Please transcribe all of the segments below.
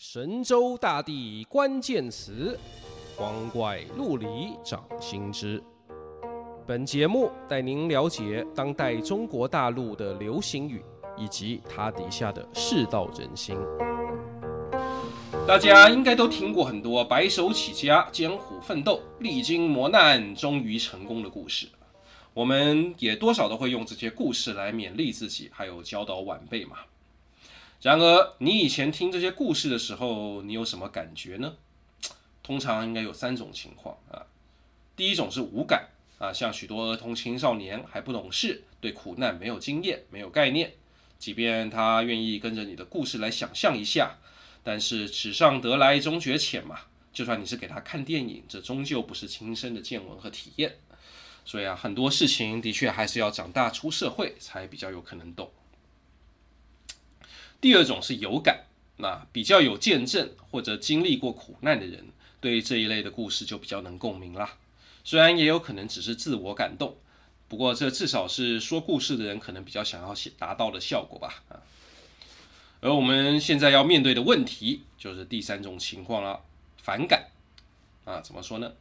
神州大地关键词，光怪陆离掌心之。本节目带您了解当代中国大陆的流行语，以及它底下的世道人心。大家应该都听过很多白手起家、艰苦奋斗、历经磨难、终于成功的故事。我们也多少都会用这些故事来勉励自己，还有教导晚辈嘛。然而，你以前听这些故事的时候，你有什么感觉呢？通常应该有三种情况啊。第一种是无感啊，像许多儿童青少年还不懂事，对苦难没有经验、没有概念，即便他愿意跟着你的故事来想象一下，但是纸上得来终觉浅嘛。就算你是给他看电影，这终究不是亲身的见闻和体验。所以啊，很多事情的确还是要长大出社会才比较有可能懂。第二种是有感，那比较有见证或者经历过苦难的人，对这一类的故事就比较能共鸣啦。虽然也有可能只是自我感动，不过这至少是说故事的人可能比较想要达到的效果吧。啊，而我们现在要面对的问题就是第三种情况了，反感。啊，怎么说呢？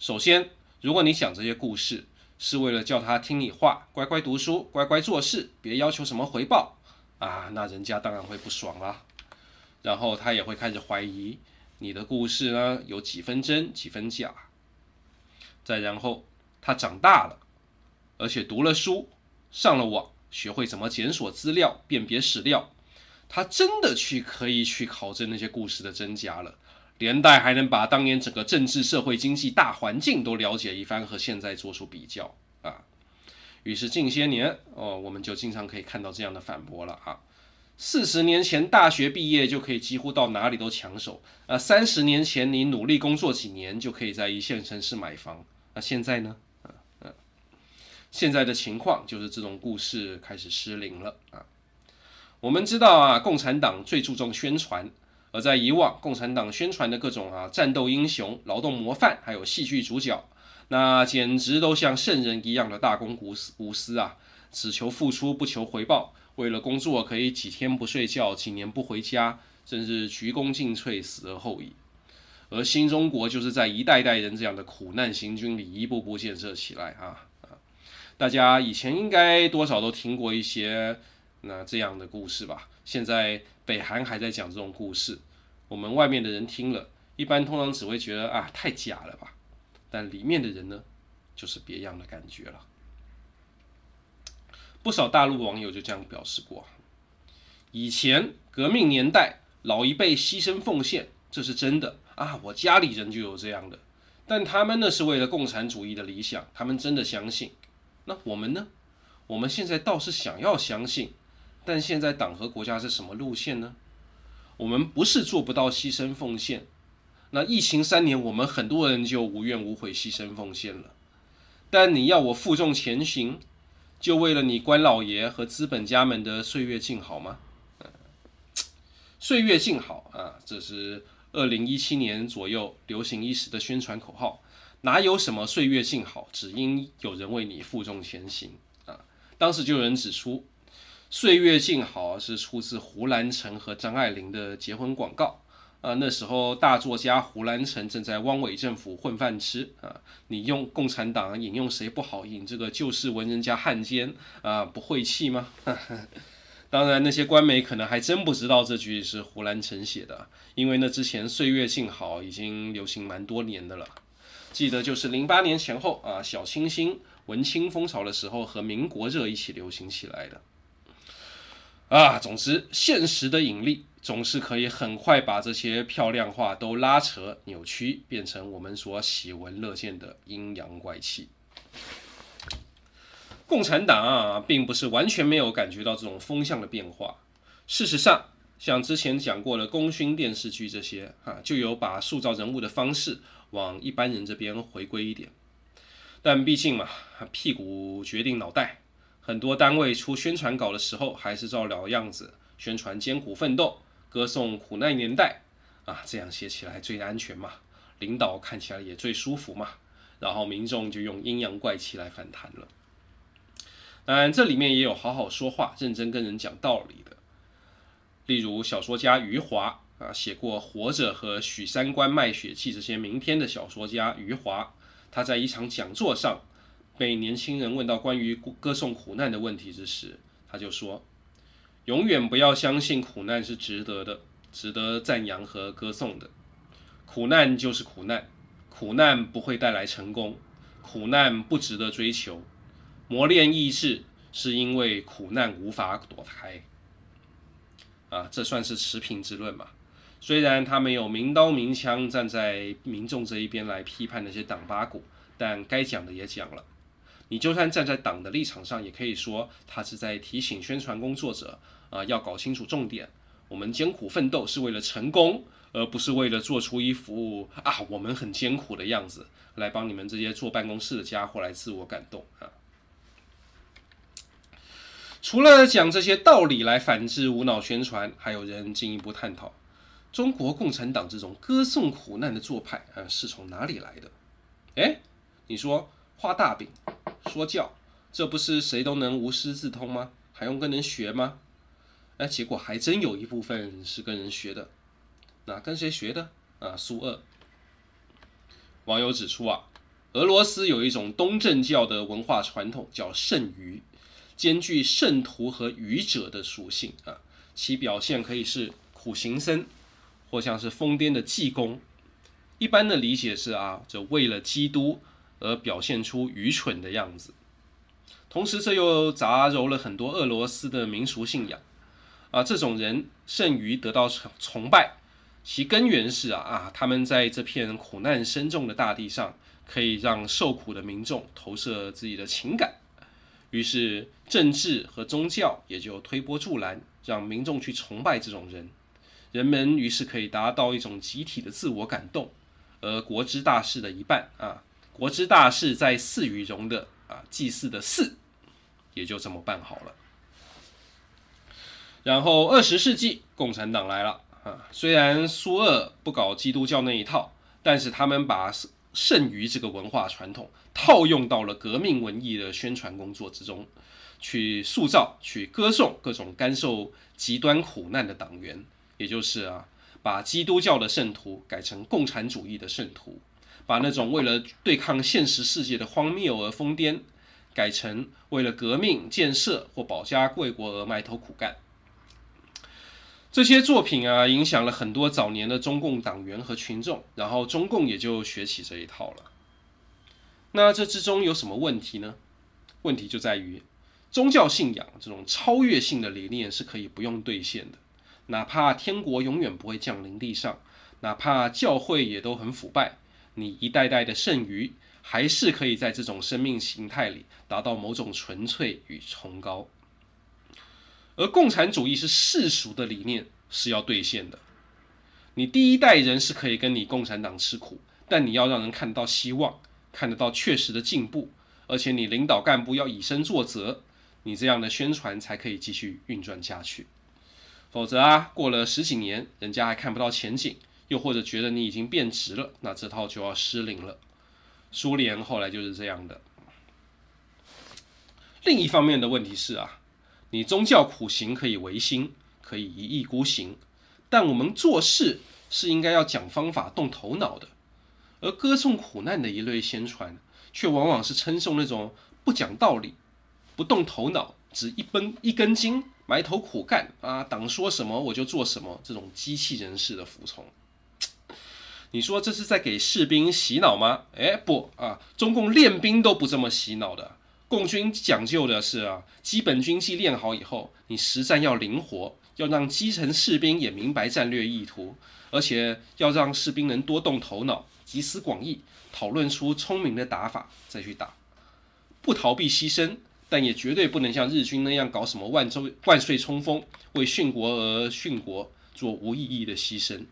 首先，如果你讲这些故事是为了叫他听你话，乖乖读书，乖乖做事，别要求什么回报。啊，那人家当然会不爽啦，然后他也会开始怀疑你的故事呢，有几分真几分假。再然后他长大了，而且读了书，上了网，学会怎么检索资料、辨别史料，他真的去可以去考证那些故事的真假了，连带还能把当年整个政治、社会、经济大环境都了解一番，和现在做出比较啊。于是近些年哦，我们就经常可以看到这样的反驳了啊。四十年前大学毕业就可以几乎到哪里都抢手啊，三十年前你努力工作几年就可以在一线城市买房，那现在呢？嗯嗯，现在的情况就是这种故事开始失灵了啊。我们知道啊，共产党最注重宣传，而在以往，共产党宣传的各种啊战斗英雄、劳动模范，还有戏剧主角。那简直都像圣人一样的大公无私无私啊，只求付出不求回报，为了工作可以几天不睡觉，几年不回家，甚至鞠躬尽瘁，死而后已。而新中国就是在一代代人这样的苦难行军里一步步建设起来啊啊！大家以前应该多少都听过一些那这样的故事吧？现在北韩还在讲这种故事，我们外面的人听了一般通常只会觉得啊，太假了吧。但里面的人呢，就是别样的感觉了。不少大陆网友就这样表示过：以前革命年代，老一辈牺牲奉献，这是真的啊，我家里人就有这样的。但他们呢，是为了共产主义的理想，他们真的相信。那我们呢？我们现在倒是想要相信，但现在党和国家是什么路线呢？我们不是做不到牺牲奉献。那疫情三年，我们很多人就无怨无悔牺牲奉献了。但你要我负重前行，就为了你官老爷和资本家们的岁月静好吗？岁月静好啊，这是二零一七年左右流行一时的宣传口号。哪有什么岁月静好，只因有人为你负重前行啊！当时就有人指出，岁月静好是出自胡兰成和张爱玲的结婚广告。啊，那时候大作家胡兰成正在汪伪政府混饭吃啊！你用共产党引用谁不好？引这个旧式文人家汉奸啊，不晦气吗？当然，那些官媒可能还真不知道这句是胡兰成写的，因为那之前“岁月静好”已经流行蛮多年的了。记得就是零八年前后啊，小清新、文青风潮的时候，和民国热一起流行起来的。啊，总之，现实的引力。总是可以很快把这些漂亮话都拉扯、扭曲，变成我们所喜闻乐见的阴阳怪气。共产党啊，并不是完全没有感觉到这种风向的变化。事实上，像之前讲过的功勋电视剧这些啊，就有把塑造人物的方式往一般人这边回归一点。但毕竟嘛，屁股决定脑袋，很多单位出宣传稿的时候，还是照老样子宣传艰苦奋斗。歌颂苦难年代啊，这样写起来最安全嘛，领导看起来也最舒服嘛，然后民众就用阴阳怪气来反弹了。当然，这里面也有好好说话、认真跟人讲道理的，例如小说家余华啊，写过《活着》和《许三观卖血记》这些名篇的小说家余华，他在一场讲座上被年轻人问到关于歌颂苦难的问题之时，他就说：“永远不要相信苦难是值得的，值得赞扬和歌颂的。苦难就是苦难，苦难不会带来成功，苦难不值得追求。磨练意志是因为苦难无法躲开。”啊，这算是持平之论吧。虽然他没有明刀明枪站在民众这一边来批判那些党八股，但该讲的也讲了。你就算站在党的立场上，也可以说他是在提醒宣传工作者啊，要搞清楚重点。我们艰苦奋斗是为了成功，而不是为了做出一副啊我们很艰苦的样子，来帮你们这些坐办公室的家伙来自我感动啊。除了讲这些道理来反制无脑宣传，还有人进一步探讨。中国共产党这种歌颂苦难的做派啊，是从哪里来的？哎，你说画大饼、说教，这不是谁都能无师自通吗？还用跟人学吗？哎，结果还真有一部分是跟人学的。那跟谁学的？啊，苏二。网友指出啊，俄罗斯有一种东正教的文化传统，叫圣愚，兼具圣徒和愚者的属性啊，其表现可以是苦行僧。或像是疯癫的济公，一般的理解是啊，就为了基督而表现出愚蠢的样子。同时，这又杂糅了很多俄罗斯的民俗信仰啊。这种人甚于得到崇崇拜，其根源是啊啊，他们在这片苦难深重的大地上，可以让受苦的民众投射自己的情感，于是政治和宗教也就推波助澜，让民众去崇拜这种人。人们于是可以达到一种集体的自我感动，而国之大事的一半啊，国之大事在祀与戎的啊祭祀的祀，也就这么办好了。然后二十世纪共产党来了啊，虽然苏俄不搞基督教那一套，但是他们把圣愚这个文化传统套用到了革命文艺的宣传工作之中，去塑造、去歌颂各种甘受极端苦难的党员。也就是啊，把基督教的圣徒改成共产主义的圣徒，把那种为了对抗现实世界的荒谬而疯癫，改成为了革命建设或保家卫国而埋头苦干。这些作品啊，影响了很多早年的中共党员和群众，然后中共也就学起这一套了。那这之中有什么问题呢？问题就在于，宗教信仰这种超越性的理念是可以不用兑现的。哪怕天国永远不会降临地上，哪怕教会也都很腐败，你一代代的剩余还是可以在这种生命形态里达到某种纯粹与崇高。而共产主义是世俗的理念，是要兑现的。你第一代人是可以跟你共产党吃苦，但你要让人看得到希望，看得到确实的进步，而且你领导干部要以身作则，你这样的宣传才可以继续运转下去。否则啊，过了十几年，人家还看不到前景，又或者觉得你已经变质了，那这套就要失灵了。苏联后来就是这样的。另一方面的问题是啊，你宗教苦行可以违心，可以一意孤行，但我们做事是应该要讲方法、动头脑的。而歌颂苦难的一类宣传，却往往是称颂那种不讲道理、不动头脑、只一根一根筋。埋头苦干啊，党说什么我就做什么，这种机器人式的服从，你说这是在给士兵洗脑吗？哎，不啊，中共练兵都不这么洗脑的。共军讲究的是啊，基本军纪练好以后，你实战要灵活，要让基层士兵也明白战略意图，而且要让士兵能多动头脑，集思广益，讨论出聪明的打法再去打，不逃避牺牲。但也绝对不能像日军那样搞什么万州万岁冲锋，为殉国而殉国，做无意义的牺牲。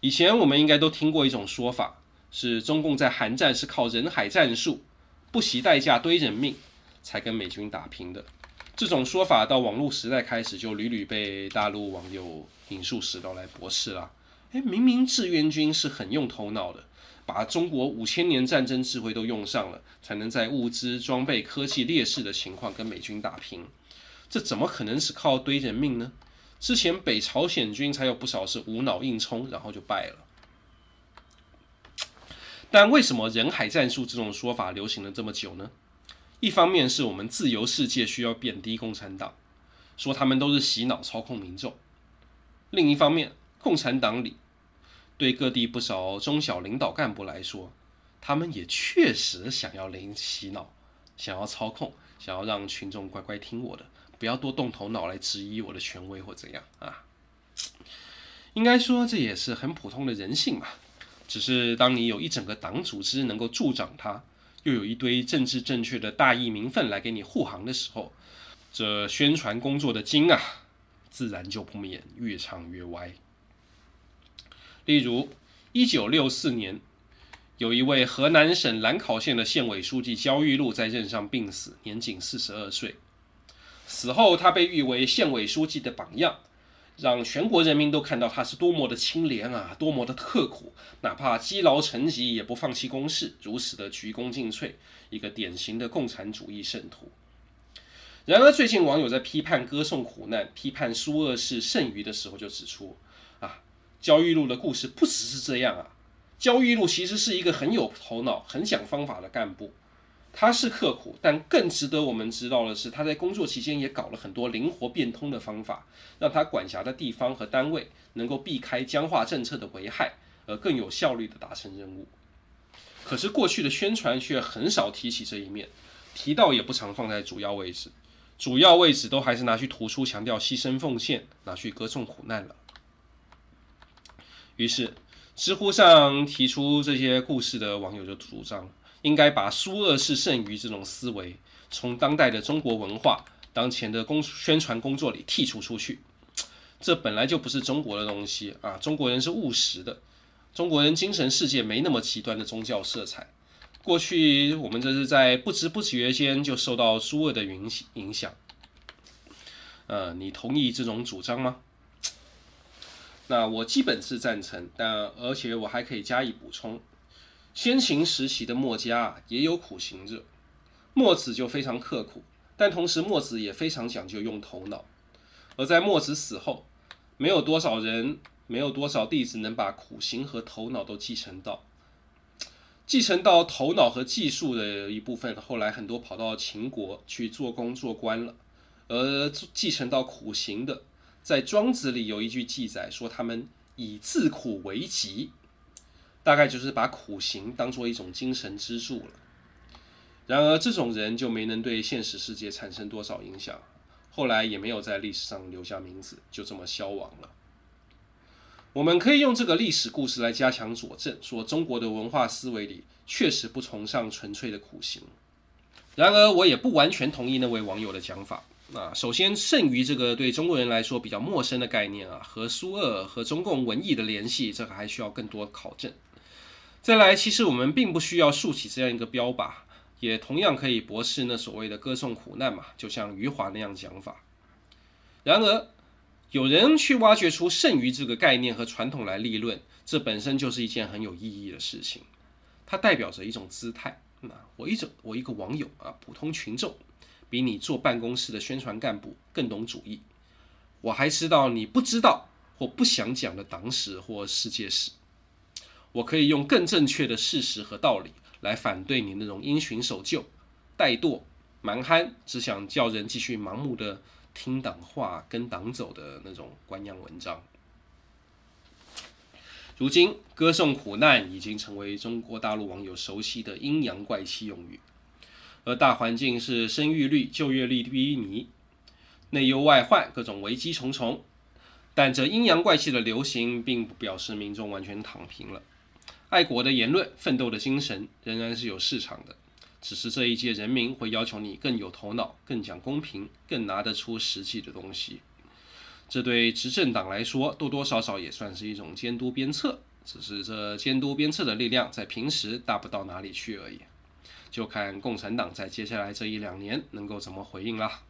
以前我们应该都听过一种说法，是中共在韩战是靠人海战术，不惜代价堆人命，才跟美军打平的。这种说法到网络时代开始就屡屡被大陆网友引述史料来驳斥了。诶，明明志愿军是很用头脑的。把中国五千年战争智慧都用上了，才能在物资、装备、科技劣势的情况跟美军打平。这怎么可能是靠堆人命呢？之前北朝鲜军才有不少是无脑硬冲，然后就败了。但为什么人海战术这种说法流行了这么久呢？一方面是我们自由世界需要贬低共产党，说他们都是洗脑操控民众；另一方面，共产党里对各地不少中小领导干部来说，他们也确实想要领洗脑，想要操控，想要让群众乖乖听我的。不要多动头脑来质疑我的权威或怎样啊！应该说这也是很普通的人性嘛。只是当你有一整个党组织能够助长它，又有一堆政治正确的大义名分来给你护航的时候，这宣传工作的经啊，自然就不免越唱越歪。例如，一九六四年，有一位河南省兰考县的县委书记焦裕禄在任上病死，年仅四十二岁。此后，他被誉为县委书记的榜样，让全国人民都看到他是多么的清廉啊，多么的刻苦，哪怕积劳成疾也不放弃公事，如此的鞠躬尽瘁，一个典型的共产主义圣徒。然而，最近网友在批判歌颂苦难、批判苏俄式剩余的时候，就指出啊，焦裕禄的故事不只是这样啊，焦裕禄其实是一个很有头脑、很讲方法的干部。他是刻苦，但更值得我们知道的是，他在工作期间也搞了很多灵活变通的方法，让他管辖的地方和单位能够避开僵化政策的危害，而更有效率地达成任务。可是过去的宣传却很少提起这一面，提到也不常放在主要位置，主要位置都还是拿去突出强调牺牲奉献，拿去歌颂苦难了。于是，知乎上提出这些故事的网友就主张。应该把苏俄式剩余这种思维从当代的中国文化、当前的公宣传工作里剔除出去。这本来就不是中国的东西啊！中国人是务实的，中国人精神世界没那么极端的宗教色彩。过去我们这是在不知不觉间就受到苏俄的影影响。呃，你同意这种主张吗？那我基本是赞成，但而且我还可以加以补充。先秦时期的墨家也有苦行者，墨子就非常刻苦，但同时墨子也非常讲究用头脑。而在墨子死后，没有多少人，没有多少弟子能把苦行和头脑都继承到。继承到头脑和技术的一部分，后来很多跑到秦国去做工做官了。而继承到苦行的，在庄子里有一句记载说，他们以自苦为极。大概就是把苦行当做一种精神支柱了。然而，这种人就没能对现实世界产生多少影响，后来也没有在历史上留下名字，就这么消亡了。我们可以用这个历史故事来加强佐证，说中国的文化思维里确实不崇尚纯粹的苦行。然而，我也不完全同意那位网友的讲法。啊，首先，剩余这个对中国人来说比较陌生的概念啊，和苏俄和中共文艺的联系，这个还需要更多考证。再来，其实我们并不需要竖起这样一个标靶，也同样可以驳斥那所谓的歌颂苦难嘛，就像余华那样讲法。然而，有人去挖掘出剩余这个概念和传统来立论，这本身就是一件很有意义的事情。它代表着一种姿态。那我一种，我一个网友啊，普通群众，比你坐办公室的宣传干部更懂主义。我还知道你不知道或不想讲的党史或世界史。我可以用更正确的事实和道理来反对你那种因循守旧、怠惰、蛮憨，只想叫人继续盲目的听党话、跟党走的那种官样文章。如今，歌颂苦难已经成为中国大陆网友熟悉的阴阳怪气用语，而大环境是生育率、就业率低迷、内忧外患，各种危机重重。但这阴阳怪气的流行，并不表示民众完全躺平了。爱国的言论、奋斗的精神仍然是有市场的，只是这一届人民会要求你更有头脑、更讲公平、更拿得出实际的东西。这对执政党来说，多多少少也算是一种监督鞭策，只是这监督鞭策的力量在平时大不到哪里去而已。就看共产党在接下来这一两年能够怎么回应啦。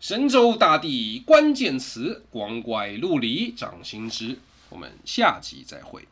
神州大地关键词，光怪陆离，掌心之。我们下集再会。